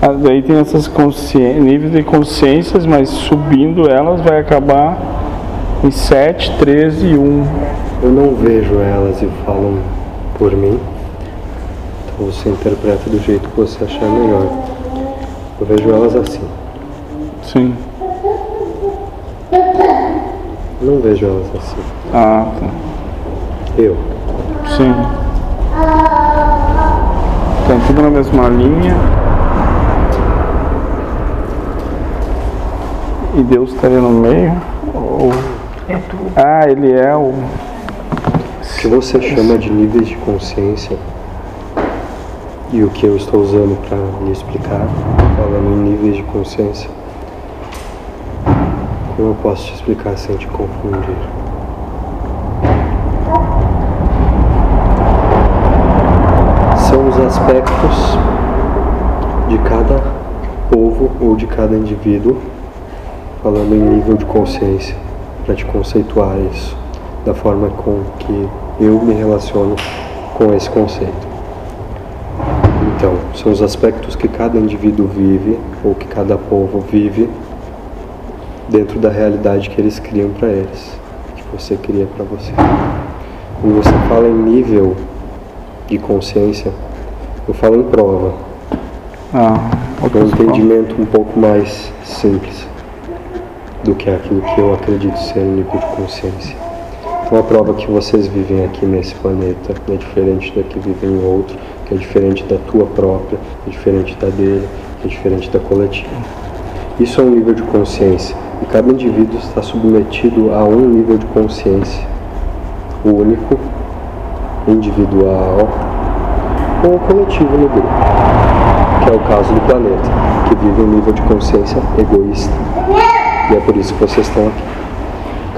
Daí tem essas níveis de consciências, mas subindo elas vai acabar em 7, 13 e 1. Eu não vejo elas e falam por mim. Então você interpreta do jeito que você achar melhor. Eu vejo elas assim. Sim. Não vejo elas assim. Ah, tá. Eu. Sim. Então tudo na mesma linha. E Deus estaria no meio? Ou... É tudo. Ah, ele é o. O que você chama de níveis de consciência e o que eu estou usando para lhe explicar, falando em níveis de consciência, como eu posso te explicar sem te confundir? São os aspectos de cada povo ou de cada indivíduo, falando em nível de consciência, para te conceituar isso da forma com que eu me relaciono com esse conceito. Então, são os aspectos que cada indivíduo vive ou que cada povo vive dentro da realidade que eles criam para eles, que você cria para você. Quando você fala em nível de consciência, eu falo em prova, Ah, com um entendimento um pouco mais simples do que aquilo que eu acredito ser o nível de consciência. Então a prova que vocês vivem aqui nesse planeta é diferente da que vivem em outro, que é diferente da tua própria, é diferente da dele, é diferente da coletiva. Isso é um nível de consciência e cada indivíduo está submetido a um nível de consciência único, individual ou coletivo no grupo, que é o caso do planeta, que vive um nível de consciência egoísta. E é por isso que vocês estão aqui.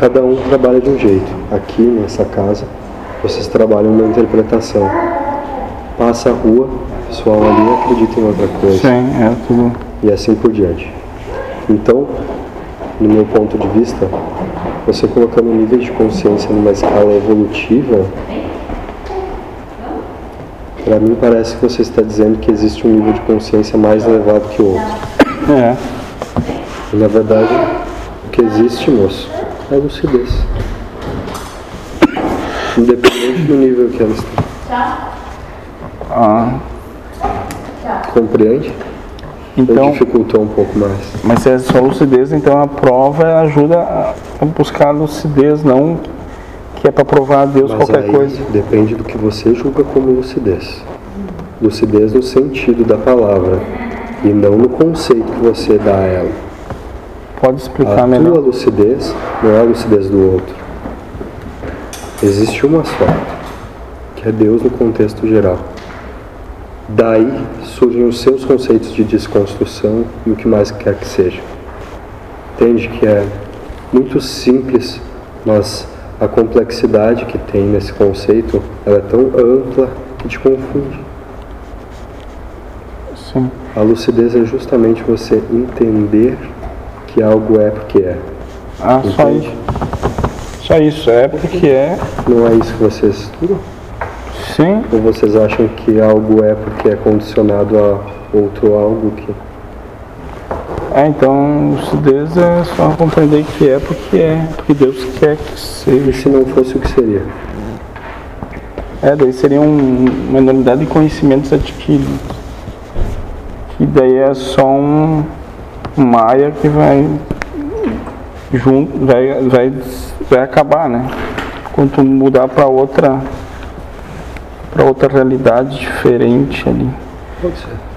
Cada um trabalha de um jeito. Aqui nessa casa, vocês trabalham uma interpretação. Passa a rua, o pessoal ali acredita em outra coisa. Sim, é tudo. E assim por diante. Então, no meu ponto de vista, você colocando o nível de consciência numa escala evolutiva, para mim parece que você está dizendo que existe um nível de consciência mais elevado que o outro. É. E, na verdade, o que existe, moço, é lucidez. Independente do nível que ela está. Ah, Compreende? Ou então, dificultou um pouco mais? mas se é só lucidez, então a prova ajuda a a buscar a lucidez, não que é para provar a Deus Mas qualquer coisa. depende do que você julga como lucidez. Lucidez no sentido da palavra e não no conceito que você dá a ela. Pode explicar A tua melhor? lucidez não é a lucidez do outro. Existe uma só, que é Deus no contexto geral. Daí surgem os seus conceitos de desconstrução e o que mais quer que seja. Entende que é muito simples, mas a complexidade que tem nesse conceito ela é tão ampla que te confunde. Sim. A lucidez é justamente você entender que algo é porque é. Ah, só Entende? isso. Só isso, é porque é. Não é isso que vocês estudam? Sim, Ou vocês acham que algo é porque é condicionado a outro algo que. é, então lucidez é só compreender que é porque é, porque Deus quer que E seja. se não fosse o que seria? É, daí seria um, uma enormidade de conhecimentos adquiridos. Que daí é só um Maia que vai junto, vai, vai, vai acabar, né? Quando mudar para outra para outra realidade diferente ali. Pode ser.